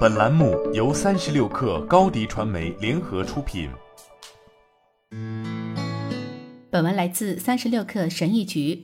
本栏目由三十六氪高低传媒联合出品。本文来自三十六氪神译局。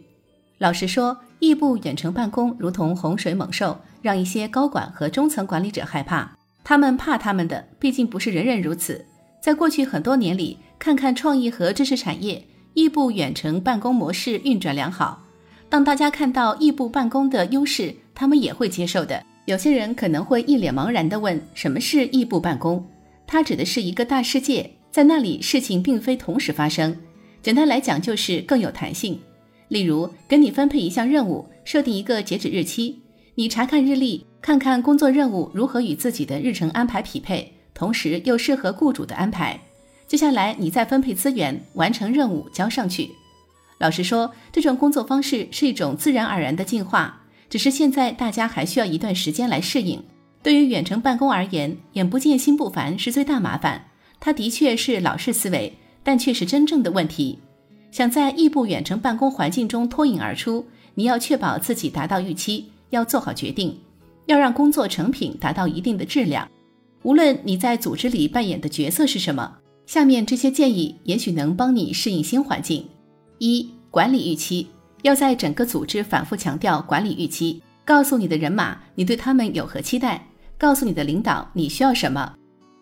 老实说，异步远程办公如同洪水猛兽，让一些高管和中层管理者害怕。他们怕他们的，毕竟不是人人如此。在过去很多年里，看看创意和知识产业，异步远程办公模式运转良好。当大家看到异步办公的优势，他们也会接受的。有些人可能会一脸茫然地问：“什么是异步办公？”它指的是一个大世界，在那里事情并非同时发生。简单来讲，就是更有弹性。例如，给你分配一项任务，设定一个截止日期，你查看日历，看看工作任务如何与自己的日程安排匹配，同时又适合雇主的安排。接下来，你再分配资源，完成任务，交上去。老实说，这种工作方式是一种自然而然的进化。只是现在大家还需要一段时间来适应。对于远程办公而言，眼不见心不烦是最大麻烦。它的确是老式思维，但却是真正的问题。想在异步远程办公环境中脱颖而出，你要确保自己达到预期，要做好决定，要让工作成品达到一定的质量。无论你在组织里扮演的角色是什么，下面这些建议也许能帮你适应新环境。一、管理预期。要在整个组织反复强调管理预期，告诉你的人马你对他们有何期待，告诉你的领导你需要什么，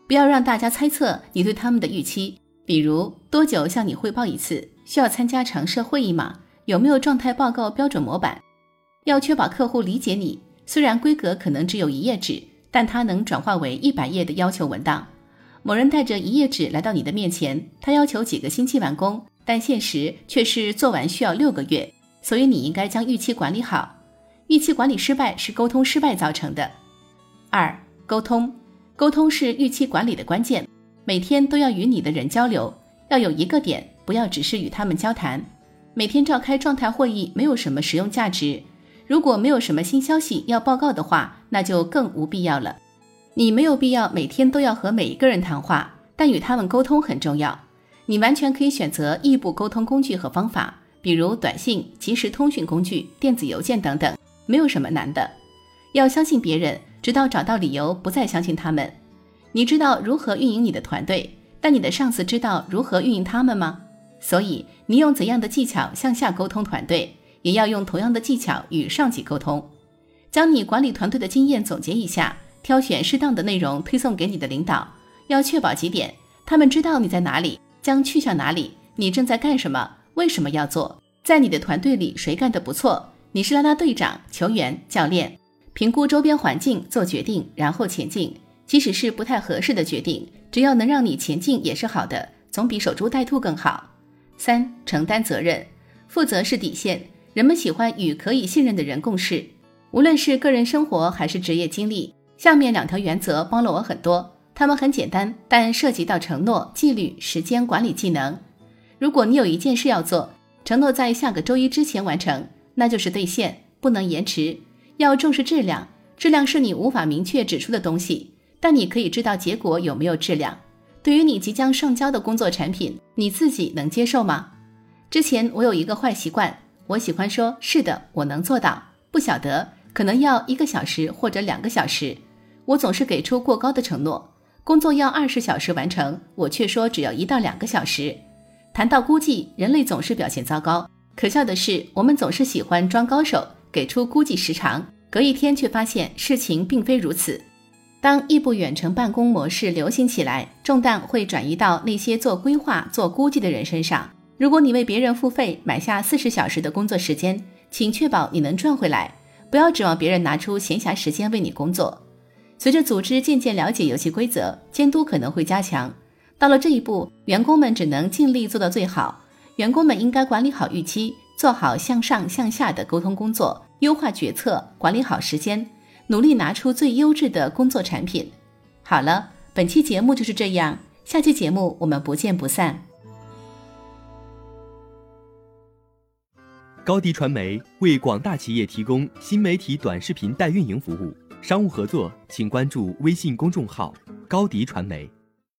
不要让大家猜测你对他们的预期。比如多久向你汇报一次？需要参加常设会议吗？有没有状态报告标准模板？要确保客户理解你，虽然规格可能只有一页纸，但它能转化为一百页的要求文档。某人带着一页纸来到你的面前，他要求几个星期完工，但现实却是做完需要六个月。所以你应该将预期管理好，预期管理失败是沟通失败造成的。二、沟通，沟通是预期管理的关键。每天都要与你的人交流，要有一个点，不要只是与他们交谈。每天召开状态会议没有什么实用价值。如果没有什么新消息要报告的话，那就更无必要了。你没有必要每天都要和每一个人谈话，但与他们沟通很重要。你完全可以选择异步沟通工具和方法。比如短信、即时通讯工具、电子邮件等等，没有什么难的。要相信别人，直到找到理由不再相信他们。你知道如何运营你的团队，但你的上司知道如何运营他们吗？所以，你用怎样的技巧向下沟通团队，也要用同样的技巧与上级沟通。将你管理团队的经验总结一下，挑选适当的内容推送给你的领导。要确保几点：他们知道你在哪里，将去向哪里，你正在干什么。为什么要做？在你的团队里，谁干得不错？你是拉拉队长、球员、教练。评估周边环境，做决定，然后前进。即使是不太合适的决定，只要能让你前进，也是好的，总比守株待兔更好。三、承担责任，负责是底线。人们喜欢与可以信任的人共事，无论是个人生活还是职业经历。下面两条原则帮了我很多，它们很简单，但涉及到承诺、纪律、时间管理技能。如果你有一件事要做，承诺在下个周一之前完成，那就是兑现，不能延迟。要重视质量，质量是你无法明确指出的东西，但你可以知道结果有没有质量。对于你即将上交的工作产品，你自己能接受吗？之前我有一个坏习惯，我喜欢说是的，我能做到，不晓得，可能要一个小时或者两个小时。我总是给出过高的承诺，工作要二十小时完成，我却说只要一到两个小时。谈到估计，人类总是表现糟糕。可笑的是，我们总是喜欢装高手，给出估计时长，隔一天却发现事情并非如此。当异步远程办公模式流行起来，重担会转移到那些做规划、做估计的人身上。如果你为别人付费买下四十小时的工作时间，请确保你能赚回来，不要指望别人拿出闲暇时间为你工作。随着组织渐渐了解游戏规则，监督可能会加强。到了这一步，员工们只能尽力做到最好。员工们应该管理好预期，做好向上向下的沟通工作，优化决策，管理好时间，努力拿出最优质的工作产品。好了，本期节目就是这样，下期节目我们不见不散。高迪传媒为广大企业提供新媒体短视频代运营服务，商务合作请关注微信公众号高迪传媒。